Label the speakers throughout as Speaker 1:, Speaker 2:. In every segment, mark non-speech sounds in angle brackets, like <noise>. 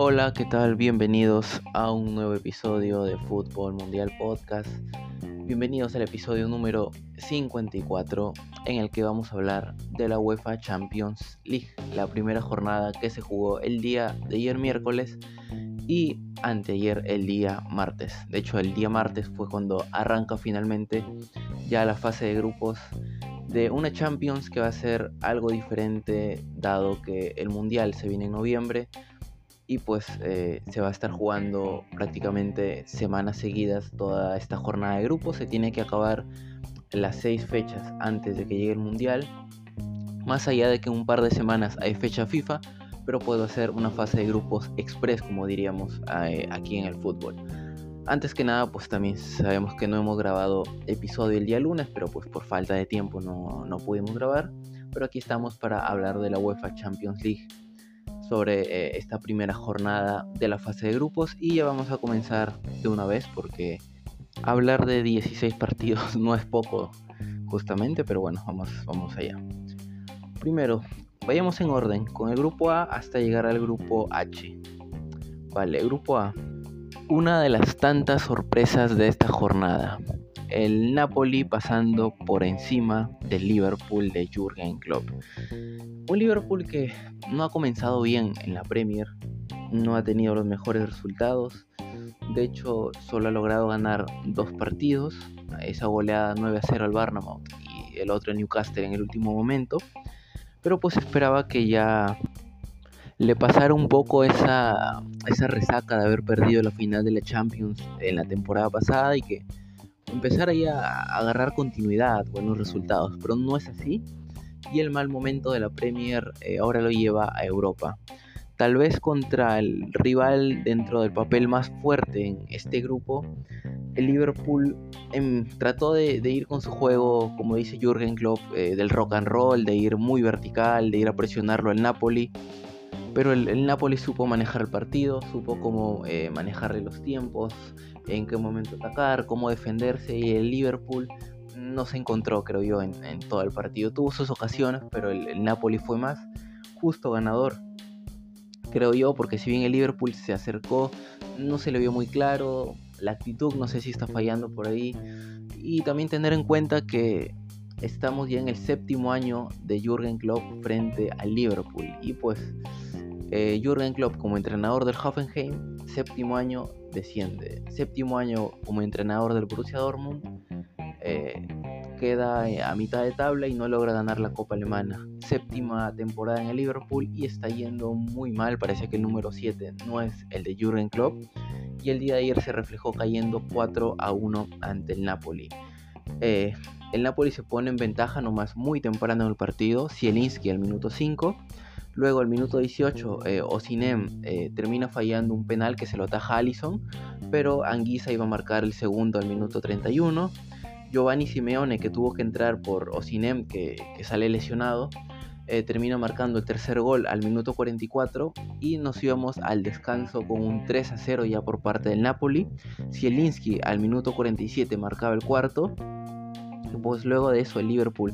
Speaker 1: Hola, ¿qué tal? Bienvenidos a un nuevo episodio de Fútbol Mundial Podcast. Bienvenidos al episodio número 54 en el que vamos a hablar de la UEFA Champions League, la primera jornada que se jugó el día de ayer miércoles y anteayer el día martes. De hecho, el día martes fue cuando arranca finalmente ya la fase de grupos de una Champions que va a ser algo diferente dado que el Mundial se viene en noviembre y pues eh, se va a estar jugando prácticamente semanas seguidas toda esta jornada de grupos. Se tiene que acabar las seis fechas antes de que llegue el Mundial. Más allá de que un par de semanas hay fecha FIFA, pero puedo hacer una fase de grupos express, como diríamos eh, aquí en el fútbol. Antes que nada, pues también sabemos que no hemos grabado episodio el día lunes, pero pues por falta de tiempo no, no pudimos grabar. Pero aquí estamos para hablar de la UEFA Champions League, sobre eh, esta primera jornada de la fase de grupos y ya vamos a comenzar de una vez porque hablar de 16 partidos <laughs> no es poco justamente, pero bueno, vamos, vamos allá. Primero, vayamos en orden con el grupo A hasta llegar al grupo H. Vale, grupo A una de las tantas sorpresas de esta jornada. El Napoli pasando por encima del Liverpool de Jürgen Klopp. Un Liverpool que no ha comenzado bien en la Premier, no ha tenido los mejores resultados. De hecho, solo ha logrado ganar dos partidos, esa goleada 9 a 0 al Barnum y el otro Newcastle en el último momento. Pero pues esperaba que ya le pasara un poco esa, esa resaca de haber perdido la final de la Champions en la temporada pasada y que empezara ya a agarrar continuidad, buenos resultados, pero no es así y el mal momento de la Premier eh, ahora lo lleva a Europa. Tal vez contra el rival dentro del papel más fuerte en este grupo, el Liverpool em, trató de, ir con su juego, como dice Jürgen Klopp, eh, del rock and roll, de ir muy vertical, de ir a presionarlo al Napoli pero el, Napoli supo manejar el partido, supo cómo eh, manejarle los tiempos, en qué momento atacar, cómo defenderse y el Liverpool no se encontró, creo yo, en, todo el partido. Tuvo sus ocasiones, pero el, Napoli fue más justo ganador, creo yo, porque si bien el Liverpool se acercó, no se le vio muy claro, la actitud no sé si está fallando por ahí, y también tener en cuenta que estamos ya en el séptimo año de Jürgen Klopp frente al Liverpool, y pues eh, Jürgen Klopp como entrenador del Hoffenheim, séptimo año desciende. Séptimo año como entrenador del Borussia Dortmund, eh, queda eh, a mitad de tabla y no logra ganar la Copa Alemana. Séptima temporada en el Liverpool y está yendo muy mal. Parece que el número 7 no es el de Jürgen Klopp. Y el día de ayer se reflejó cayendo 4 a 1 ante el Napoli. El Napoli se pone en ventaja nomás muy temprano en el partido. Zielinski al minuto 5 Luego, al minuto 18, eh, Osinem eh, termina fallando un penal que se lo ataja Allison, pero Anguisa iba a marcar el segundo al minuto 31. Giovanni Simeone, que tuvo que entrar por Osinem, que, sale lesionado, eh, termina marcando el tercer gol al minuto 44 y nos íbamos al descanso con un 3 a 0 ya por parte del Napoli. Zielinski al minuto 47 marcaba el cuarto. Pues luego de eso el Liverpool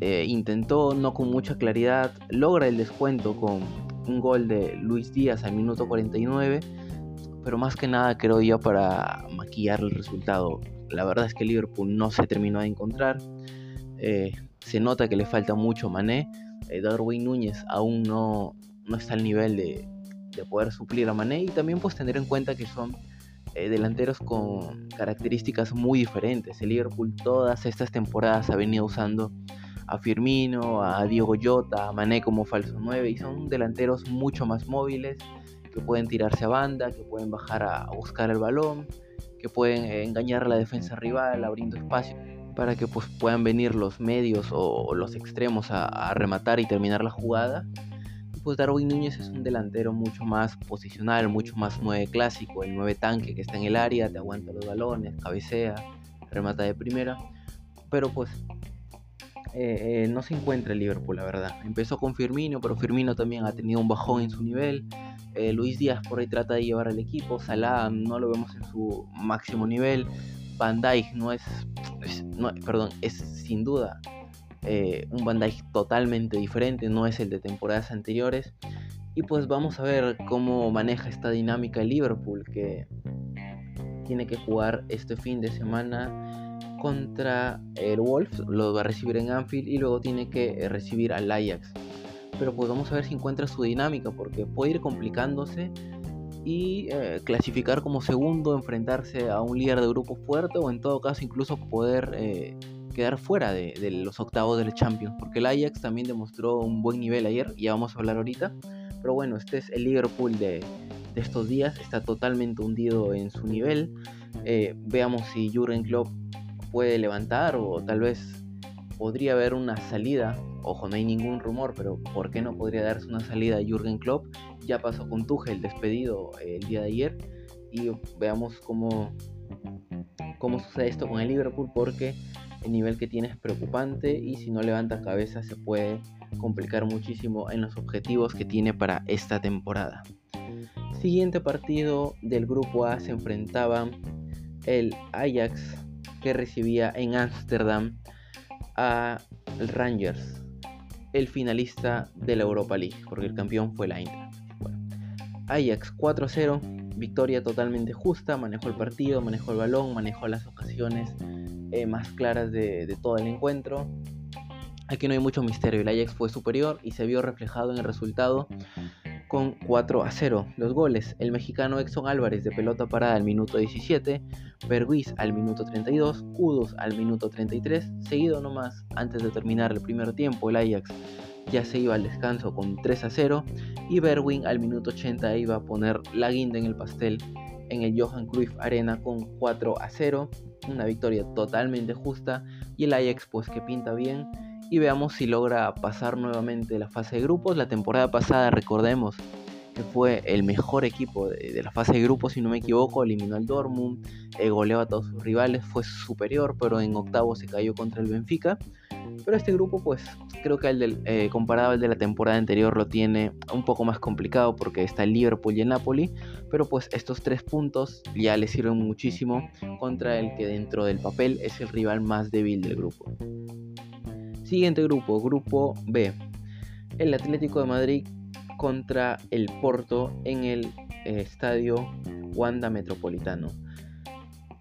Speaker 1: eh, intentó no con mucha claridad, logra el descuento con un gol de Luis Díaz al minuto 49, pero más que nada creo yo para maquillar el resultado. La verdad es que Liverpool no se terminó de encontrar, eh, se nota que le falta mucho Mané, eh, Darwin Núñez aún no, no está al nivel de, de, poder suplir a Mané y también pues tener en cuenta que son delanteros con características muy diferentes. El Liverpool todas estas temporadas ha venido usando a Firmino, a Diego Jota, a Mané como falso 9 y son delanteros mucho más móviles que pueden tirarse a banda, que pueden bajar a, buscar el balón, que pueden eh, engañar a la defensa rival abriendo espacio para que pues, puedan venir los medios o, los extremos a, rematar y terminar la jugada. Pues Darwin Núñez es un delantero mucho más posicional, mucho más 9 clásico, el 9 tanque que está en el área, te aguanta los balones, cabecea, remata de primera. Pero pues eh, eh, no se encuentra el Liverpool, la verdad. Empezó con Firmino, pero Firmino también ha tenido un bajón en su nivel. Eh, Luis Díaz por ahí trata de llevar al equipo. Salah no lo vemos en su máximo nivel. Van Dijk no es, perdón, es sin duda un Van Dijk totalmente diferente, no es el de temporadas anteriores. Y pues vamos a ver cómo maneja esta dinámica el Liverpool, que tiene que jugar este fin de semana contra el Wolves, lo va a recibir en Anfield y luego tiene que recibir al Ajax. Pero pues vamos a ver si encuentra su dinámica, porque puede ir complicándose y eh, clasificar como segundo, enfrentarse a un líder de grupo fuerte o en todo caso incluso poder eh, quedar fuera de, los octavos del Champions, porque el Ajax también demostró un buen nivel ayer, ya vamos a hablar ahorita, pero bueno, este es el Liverpool de, estos días, está totalmente hundido en su nivel, eh, veamos si Jurgen Klopp puede levantar o tal vez podría haber una salida, ojo, no hay ningún rumor, pero ¿por qué no podría darse una salida a Jürgen Klopp? Ya pasó con Tuchel despedido el día de ayer. Y veamos cómo, cómo sucede esto con el Liverpool porque el nivel que tiene es preocupante y si no levanta cabeza se puede complicar muchísimo en los objetivos que tiene para esta temporada. Siguiente partido del grupo A se enfrentaba el Ajax que recibía en Ámsterdam a Rangers, el finalista de la Europa League, porque el campeón fue la Inter. Ajax 4-0, victoria totalmente justa, manejó el partido, manejó el balón, manejó las ocasiones eh, más claras de, todo el encuentro. Aquí no hay mucho misterio, el Ajax fue superior y se vio reflejado en el resultado con 4 a 0. Los goles, el mexicano Exxon Álvarez de pelota parada al minuto 17, Berguiz al minuto 32, Kudos al minuto 33, seguido nomás antes de terminar el primer tiempo el Ajax ya se iba al descanso con 3 a 0 y Berwin al minuto 80 iba a poner la guinda en el pastel en el Johan Cruyff Arena con 4 a 0, una victoria totalmente justa y el Ajax pues que pinta bien y veamos si logra pasar nuevamente la fase de grupos. La temporada pasada, recordemos que fue el mejor equipo de, la fase de grupos, si no me equivoco, eliminó al Dortmund, eh, goleó a todos sus rivales, fue superior, pero en octavo se cayó contra el Benfica. Pero este grupo, pues creo que el eh, comparado al de la temporada anterior lo tiene un poco más complicado porque está Liverpool y el Napoli. Pero pues estos tres puntos ya le sirven muchísimo contra el que dentro del papel es el rival más débil del grupo. Siguiente grupo, grupo B. El Atlético de Madrid contra el Porto en el eh, estadio Wanda Metropolitano.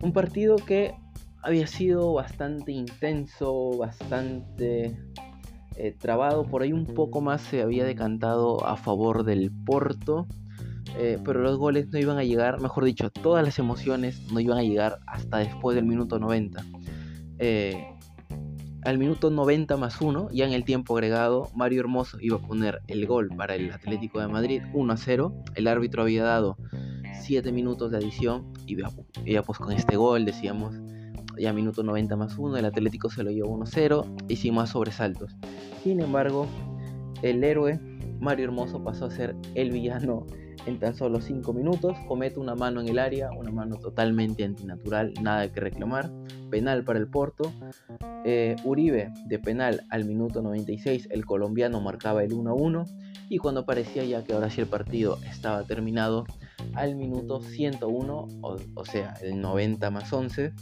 Speaker 1: Un partido que había sido bastante intenso, bastante eh, trabado. Por ahí un poco más se había decantado a favor del Porto. Eh, pero los goles no iban a llegar, mejor dicho, todas las emociones no iban a llegar hasta después del minuto 90 al minuto 90 más 1, ya en el tiempo agregado, Mario Hermoso iba a poner el gol para el Atlético de Madrid 1 a 0. El árbitro había dado 7 minutos de adición y ya pues con este gol decíamos ya minuto 90 más 1, el Atlético se lo llevó 1 a 0 y sin más sobresaltos. Sin embargo, el héroe Mario Hermoso pasó a ser el villano en tan solo 5 minutos, comete una mano en el área, una mano totalmente antinatural, nada que reclamar, penal para el Porto. Eh, Uribe de penal al minuto 96, el colombiano marcaba el 1-1 y cuando parecía ya que ahora sí el partido estaba terminado, al minuto 101, o, sea, el 90 más 11,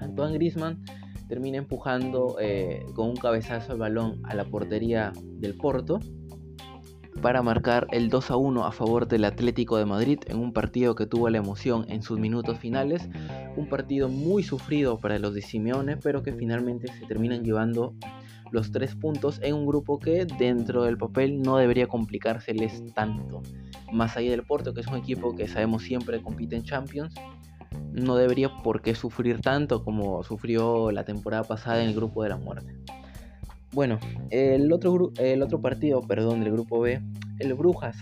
Speaker 1: Antoine Grisman termina empujando eh, con un cabezazo el balón a la portería del Porto para marcar el 2 a 1 a favor del Atlético de Madrid en un partido que tuvo la emoción en sus minutos finales, un partido muy sufrido para los de Simeone, pero que finalmente se terminan llevando los tres puntos en un grupo que dentro del papel no debería complicárseles tanto. Más allá del Porto, que es un equipo que sabemos siempre compite en Champions, no debería por qué sufrir tanto como sufrió la temporada pasada en el grupo de la muerte. Bueno, el otro, el otro partido, perdón, del grupo B, el Brujas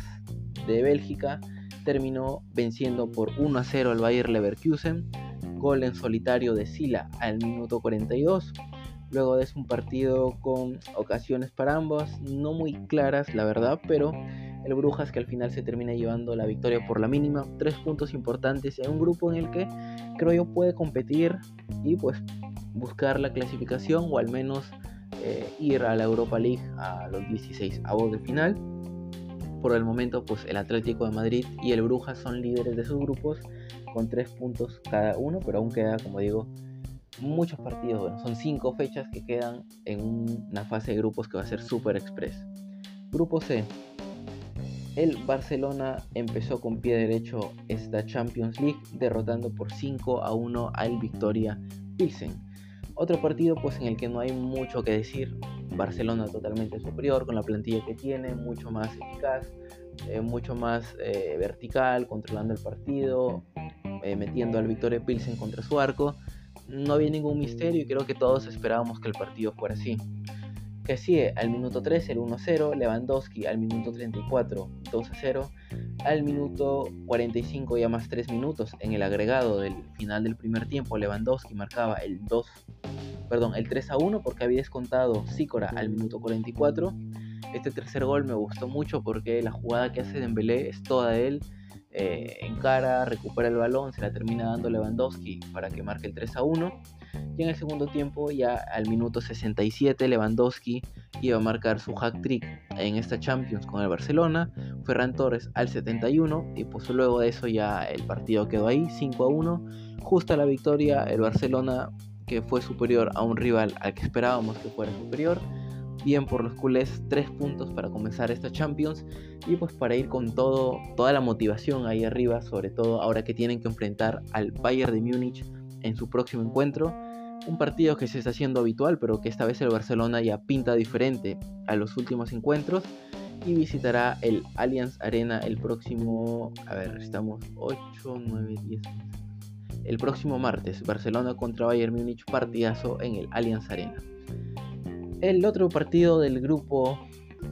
Speaker 1: de Bélgica, terminó venciendo por 1 a 0 al Bayer Leverkusen, gol en solitario de Sila al minuto 42. Luego de un partido con ocasiones para ambos, no muy claras la verdad, pero el Brujas que al final se termina llevando la victoria por la mínima, tres puntos importantes en un grupo en el que creo yo puede competir y pues buscar la clasificación o al menos eh, ir a la Europa League a los 16 avos de final. Por el momento, pues el Atlético de Madrid y el Brujas son líderes de sus grupos con 3 puntos cada uno, pero aún queda, como digo, muchos partidos. Bueno, son 5 fechas que quedan en una fase de grupos que va a ser super express. Grupo C. el Barcelona empezó con pie derecho esta Champions League derrotando por 5 a 1 al Victoria Pilsen. Otro partido pues en el que no hay mucho que decir. Barcelona totalmente superior con la plantilla que tiene, mucho más eficaz, eh, mucho más eh, vertical, controlando el partido, eh, metiendo al Victoria Pilsen contra su arco. No había ningún misterio y creo que todos esperábamos que el partido fuera así. Que sigue al minuto 13 el 1-0, Lewandowski al minuto 34 2-0, al minuto 45 ya más 3 minutos en el agregado del final del primer tiempo Lewandowski marcaba el 2 perdón, el 3 1 porque había descontado Sicora al minuto 44. Este tercer gol me gustó mucho porque la jugada que hace Dembélé es toda de él eh, encara, recupera el balón, se la termina dando Lewandowski para que marque el 3 a 1. Y en el segundo tiempo, ya al minuto 67, Lewandowski iba a marcar su hack trick en esta Champions con el Barcelona. Ferran Torres al 71 y pues luego de eso ya el partido quedó ahí 5 a 1. Justa la victoria, el Barcelona que fue superior a un rival al que esperábamos que fuera superior bien por los culés, tres puntos para comenzar esta Champions y pues para ir con todo, toda la motivación ahí arriba, sobre todo ahora que tienen que enfrentar al Bayern de Múnich en su próximo encuentro. Un partido que se está haciendo habitual, pero que esta vez el Barcelona ya pinta diferente a los últimos encuentros y visitará el Allianz Arena el próximo, a ver, estamos 8, 9, 10. El próximo martes, Barcelona contra Bayern Múnich, partidazo en el Allianz Arena. El otro partido del grupo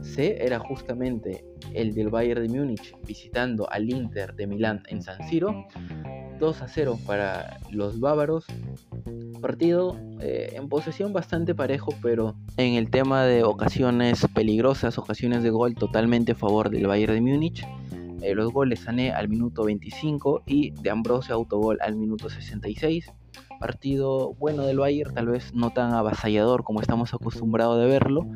Speaker 1: C era justamente el del Bayern de Múnich visitando al Inter de Milán en San Siro. 2 a 0 para los bávaros. Partido eh, en posesión bastante parejo, pero en el tema de ocasiones peligrosas, ocasiones de gol totalmente a favor del Bayern de Múnich. Eh, los goles Sané al minuto 25 y de Ambrosio autogol al minuto 66 partido bueno del Bayern, tal vez no tan avasallador como estamos acostumbrados de verlo,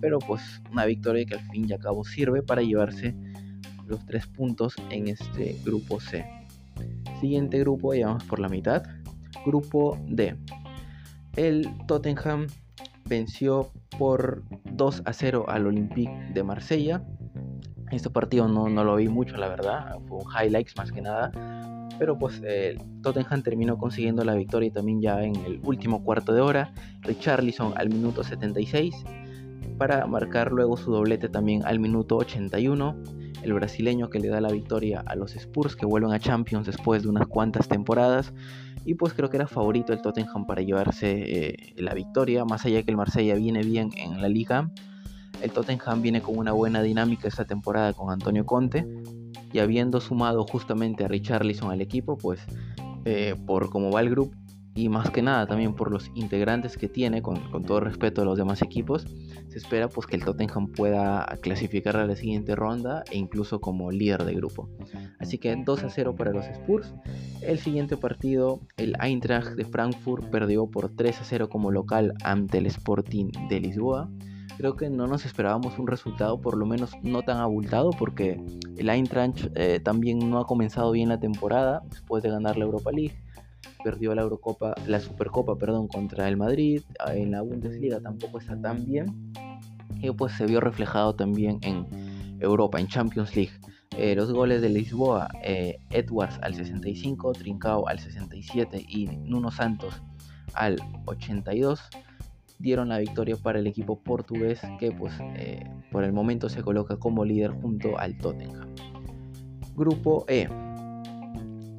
Speaker 1: pero pues una victoria que al fin y al cabo sirve para llevarse los tres puntos en este grupo C. Siguiente grupo, ya vamos por la mitad. Grupo D. El Tottenham venció por 2 a 0 al Olympique de Marsella. Este partido no, no lo vi mucho, la verdad. Fue un highlights más que nada pero pues el Tottenham terminó consiguiendo la victoria también ya en el último cuarto de hora. Richarlison al minuto 76 para marcar luego su doblete también al minuto 81. El brasileño que le da la victoria a los Spurs que vuelven a Champions después de unas cuantas temporadas. Y pues creo que era favorito el Tottenham para llevarse eh, la victoria, más allá que el Marsella viene bien en la liga. El Tottenham viene con una buena dinámica esta temporada con Antonio Conte y habiendo sumado justamente a Richarlison al equipo, pues eh, por cómo va el grupo y más que nada también por los integrantes que tiene, con, todo respeto a los demás equipos, espera pues que el Tottenham pueda clasificar a la siguiente ronda e incluso como líder de grupo. Así que 2 a 0 para los Spurs. El siguiente partido, el Eintracht de Frankfurt perdió por 3 a 0 como local ante el Sporting de Lisboa creo que no nos esperábamos un resultado por lo menos no tan abultado porque el Eintracht eh, también no ha comenzado bien la temporada después de ganar la Europa League perdió la Eurocopa la Supercopa perdón contra el Madrid en la Bundesliga tampoco está tan bien y pues se vio reflejado también en Europa en Champions League eh, los goles de Lisboa eh, Edwards al 65 Trincao al 67 y Nuno Santos al 82 dieron la victoria para el equipo portugués que pues eh, por el momento se coloca como líder junto al Tottenham. Grupo E.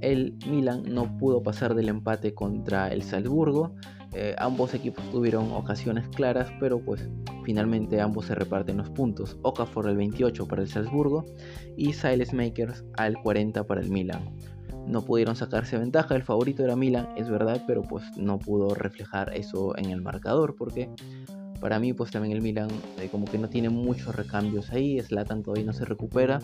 Speaker 1: El Milan no pudo pasar del empate contra el Salzburgo. Eh, ambos equipos tuvieron ocasiones claras, pero pues finalmente ambos se reparten los puntos. Okafor el 28 para el Salzburgo y Siles Makers al 40 para el Milan no pudieron sacarse ventaja. El favorito era Milan, es verdad, pero pues no pudo reflejar eso en el marcador porque para mí pues también el Milan eh, como que no tiene muchos recambios ahí, Slatan todavía no se recupera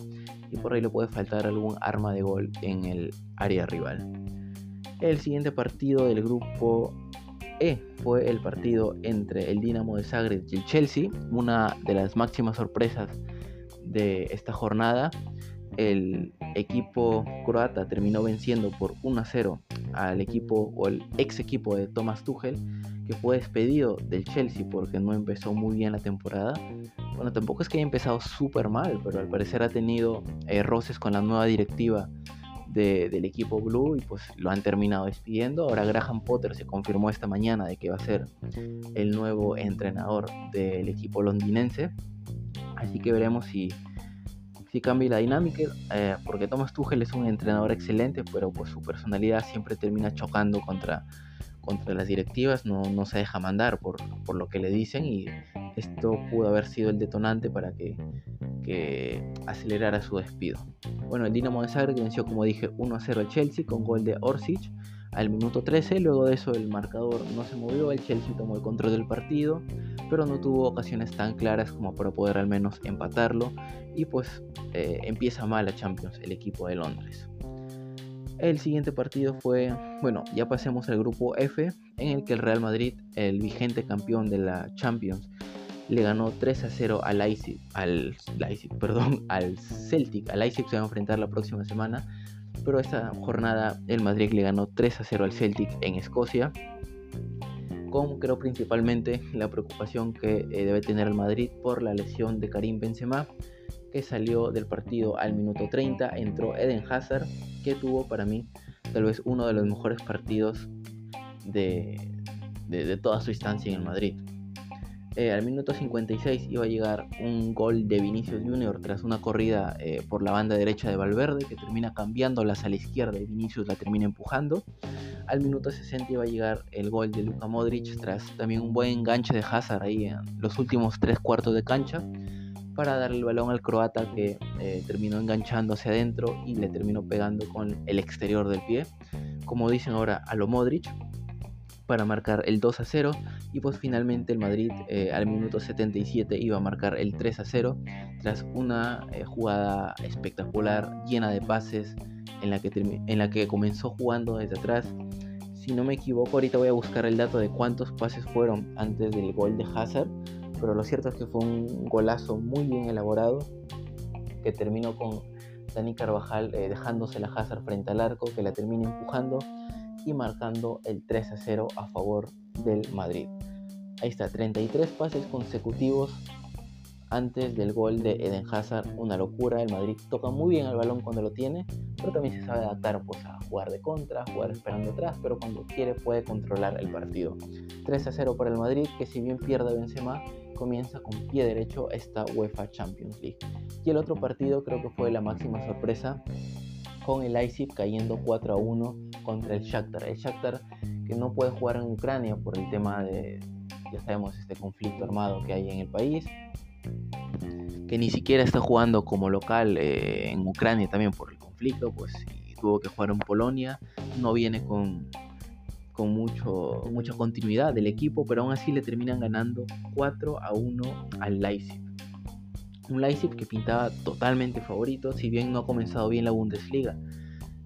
Speaker 1: y por ahí le puede faltar algún arma de gol en el área rival. El siguiente partido del grupo E fue el partido entre el Dinamo de Zagreb y el Chelsea, una de las máximas sorpresas de esta jornada el equipo croata terminó venciendo por 1 a 0 al equipo o el ex equipo de Thomas Tuchel que fue despedido del Chelsea porque no empezó muy bien la temporada. Bueno, tampoco es que haya empezado súper mal, pero al parecer ha tenido eh, roces con la nueva directiva del equipo Blue y pues lo han terminado despidiendo. Ahora Graham Potter se confirmó esta mañana de que va a ser el nuevo entrenador del equipo londinense. Así que veremos si, si cambia la dinámica, eh, porque Thomas Tuchel es un entrenador excelente, pero pues su personalidad siempre termina chocando contra, contra las directivas, no, no se deja mandar por, por lo que le dicen y esto pudo haber sido el detonante para que que acelerara su despido. Bueno, el Dinamo de Zagreb venció, como dije, 1 0 al Chelsea con gol de Orsic al minuto 13. Luego de eso, el marcador no se movió. El Chelsea tomó el control del partido, pero no tuvo ocasiones tan claras como para poder al menos empatarlo. Y pues eh, empieza mal la Champions, el equipo de Londres. El siguiente partido fue, bueno, ya pasemos al grupo F, en el que el Real Madrid, el vigente campeón de la Champions, le ganó 3 a 0 al Leipzig, al Leipzig, <laughs> perdón, al Celtic. Al Leipzig se va a enfrentar la próxima semana, pero esta jornada el Madrid le ganó 3 a 0 al Celtic en Escocia. Con creo principalmente la preocupación que eh, debe tener el Madrid por la lesión de Karim Benzema, que salió del partido al minuto 30, entró Eden Hazard, que tuvo para mí tal vez uno de los mejores partidos de, de toda su instancia en el Madrid. Eh, al minuto 56 iba a llegar un gol de Vinicius Junior tras una corrida eh, por la banda derecha de Valverde que termina cambiándolas a la izquierda y Vinicius la termina empujando. Al minuto 60 iba a llegar el gol de Luka Modric tras también un buen enganche de Hazard ahí en los últimos tres cuartos de cancha para darle el balón al croata que eh, terminó enganchándose adentro y le terminó pegando con el exterior del pie. Como dicen ahora a lo Modric, para marcar el 2 a 0 y pues finalmente el Madrid eh, al minuto 77 iba a marcar el 3 a 0 tras una eh, jugada espectacular llena de pases en la, que en la que comenzó jugando desde atrás. Si no me equivoco, ahorita voy a buscar el dato de cuántos pases fueron antes del gol de Hazard, pero lo cierto es que fue un golazo muy bien elaborado que terminó con Dani Carvajal eh, dejándose la Hazard frente al arco, que la termina empujando y marcando el 3 a 0 a favor del Madrid. Ahí está, 33 pases consecutivos antes del gol de Eden Hazard, una locura. El Madrid toca muy bien el balón cuando lo tiene, pero también se sabe adaptar pues, a jugar de contra, jugar esperando atrás, pero cuando quiere puede controlar el partido. 3 a 0 para el Madrid, que si bien pierde Benzema, comienza con pie derecho esta UEFA Champions League. Y el otro partido creo que fue la máxima sorpresa con el Leipzig cayendo 4 a 1 contra el Shakhtar. El Shakhtar que no puede jugar en Ucrania por el tema de, ya sabemos, este conflicto armado que hay en el país. Que ni siquiera está jugando como local eh, en Ucrania también por el conflicto, pues tuvo que jugar en Polonia. No viene con, con mucho, mucha continuidad del equipo, pero aún así le terminan ganando 4 a 1 al Leipzig. Un Leipzig que pintaba totalmente favorito, si bien no ha comenzado bien la Bundesliga.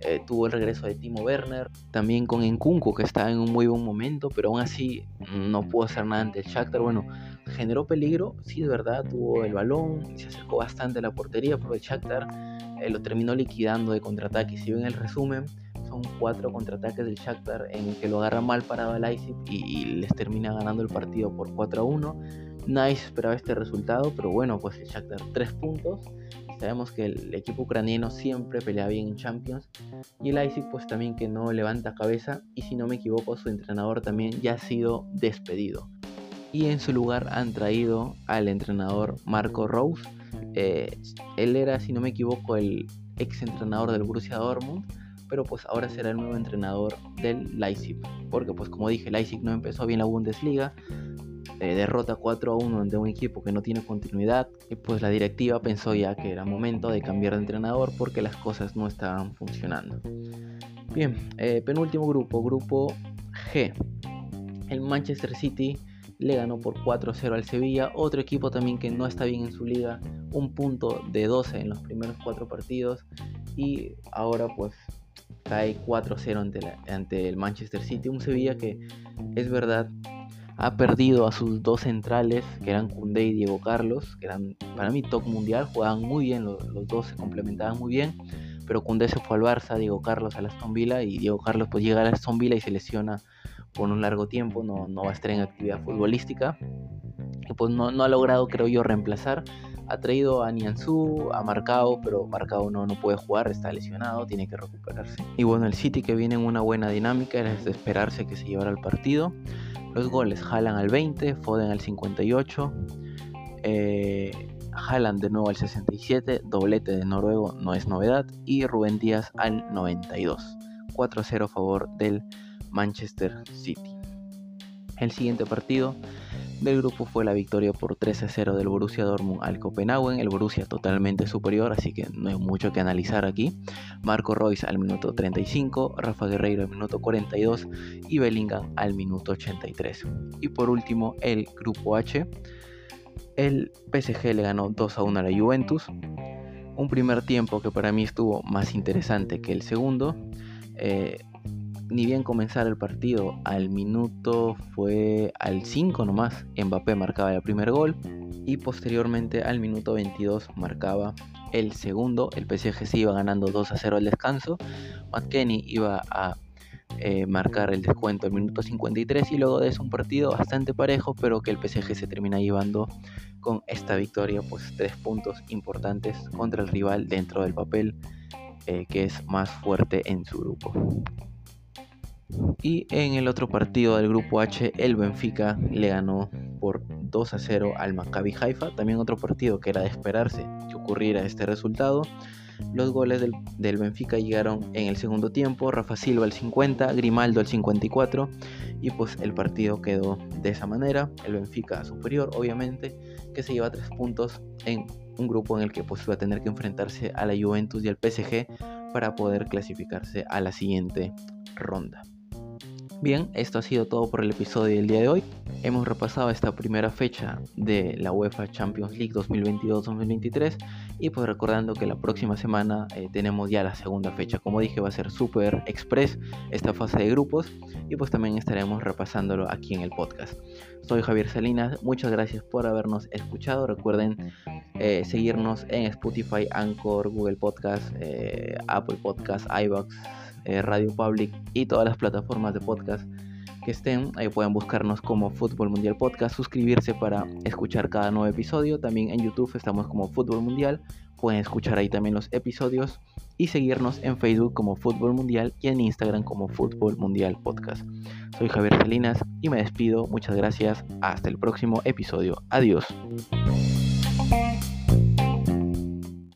Speaker 1: Eh, tuvo el regreso de Timo Werner, también con Enkunku que estaba en un muy buen momento, pero aún así no pudo hacer nada ante el Shakhtar. Bueno, generó peligro, sí, de verdad, tuvo el balón, se acercó bastante a la portería, pero el Shakhtar eh, lo terminó liquidando de contraataque. Si ven el resumen, son cuatro contraataques del Shakhtar en que lo agarra mal parado al Leipzig y, les termina ganando el partido por 4 a 1 Nice esperaba este resultado, pero bueno, pues el Shakhtar 3 puntos. Sabemos que el equipo ucraniano siempre pelea bien en Champions. Y el Leipzig pues también que no levanta cabeza. Y si no me equivoco, su entrenador también ya ha sido despedido. Y en su lugar han traído al entrenador Marco Rose. Eh, él era, si no me equivoco, el ex entrenador del Borussia Dortmund. Pero pues ahora será el nuevo entrenador del Leipzig. Porque pues como dije, Leipzig no empezó bien la Bundesliga eh, derrota 4 a 1 ante un equipo que no tiene continuidad y pues la directiva pensó ya que era momento de cambiar de entrenador porque las cosas no estaban funcionando. Bien, eh, penúltimo grupo, grupo G. El Manchester City le ganó por 4-0 al Sevilla, otro equipo también que no está bien en su liga, un punto de 12 en los primeros 4 partidos y ahora pues cae 4-0 ante, ante el Manchester City, un Sevilla que es verdad ha perdido a sus dos centrales, que eran Koundé y Diego Carlos, que eran para mí top mundial, jugaban muy bien, los, dos se complementaban muy bien, pero Koundé se fue al Barça, Diego Carlos a Aston Villa y Diego Carlos pues llega a Aston Villa y se lesiona por un largo tiempo, no, no va a estar en actividad futbolística. Y pues no, no ha logrado, creo yo, reemplazar ha traído a Nianzú, ha Marcao, pero Marcao no, no puede jugar, está lesionado, tiene que recuperarse. Y bueno, el City que viene en una buena dinámica, es de esperarse que se llevara el partido. Los goles, jalan al 20, Foden al 58, eh, de nuevo al 67, doblete de Noruego no es novedad, y Rubén Díaz al 92. 4-0 a favor del Manchester City. El siguiente partido del grupo fue la victoria por 3 a 0 del Borussia Dortmund al Copenhagen. El Borussia totalmente superior, así que no hay mucho que analizar aquí. Marco Royce al minuto 35, Rafa Guerreiro al minuto 42 y Bellingham al minuto 83. Y por último, el grupo H. El PSG le ganó 2 a 1 a la Juventus. Un primer tiempo que para mí estuvo más interesante que el segundo. Eh, ni bien comenzar el partido, al minuto fue al 5 nomás, Mbappé marcaba el primer gol y posteriormente al minuto 22 marcaba el segundo. El PSG se iba ganando 2 a 0 al descanso. McKenny iba a eh, marcar el descuento al minuto 53 y luego de eso un partido bastante parejo, pero que el PSG se termina llevando con esta victoria, pues tres puntos importantes contra el rival dentro del papel eh, que es más fuerte en su grupo. Y en el otro partido del grupo H, el Benfica le ganó por 2 a 0 al Maccabi Haifa. También otro partido que era de esperarse que ocurriera este resultado. Los goles del, Benfica llegaron en el segundo tiempo, Rafa Silva al 50, Grimaldo al 54 y pues el partido quedó de esa manera, el Benfica superior obviamente, que se lleva tres puntos en un grupo en el que pues a tener que enfrentarse a la Juventus y al PSG para poder clasificarse a la siguiente ronda. Bien, esto ha sido todo por el episodio del día de hoy. Hemos repasado esta primera fecha de la UEFA Champions League 2022-2023 y pues recordando que la próxima semana eh, tenemos ya la segunda fecha. Como dije va a ser super express esta fase de grupos y pues también estaremos repasándolo aquí en el podcast. Soy Javier Salinas, muchas gracias por habernos escuchado. Recuerden eh, seguirnos en Spotify, Anchor, Google Podcast, eh, Apple Podcast, iBox eh, Radio Public y todas las plataformas de podcast que estén. Ahí pueden buscarnos como Fútbol Mundial Podcast, suscribirse para escuchar cada nuevo episodio. También en YouTube estamos como Fútbol Mundial. Pueden escuchar ahí también los episodios y seguirnos en Facebook como Fútbol Mundial y en Instagram como Fútbol Mundial Podcast. Soy Javier Salinas y me despido. Muchas gracias. Hasta el próximo episodio. Adiós.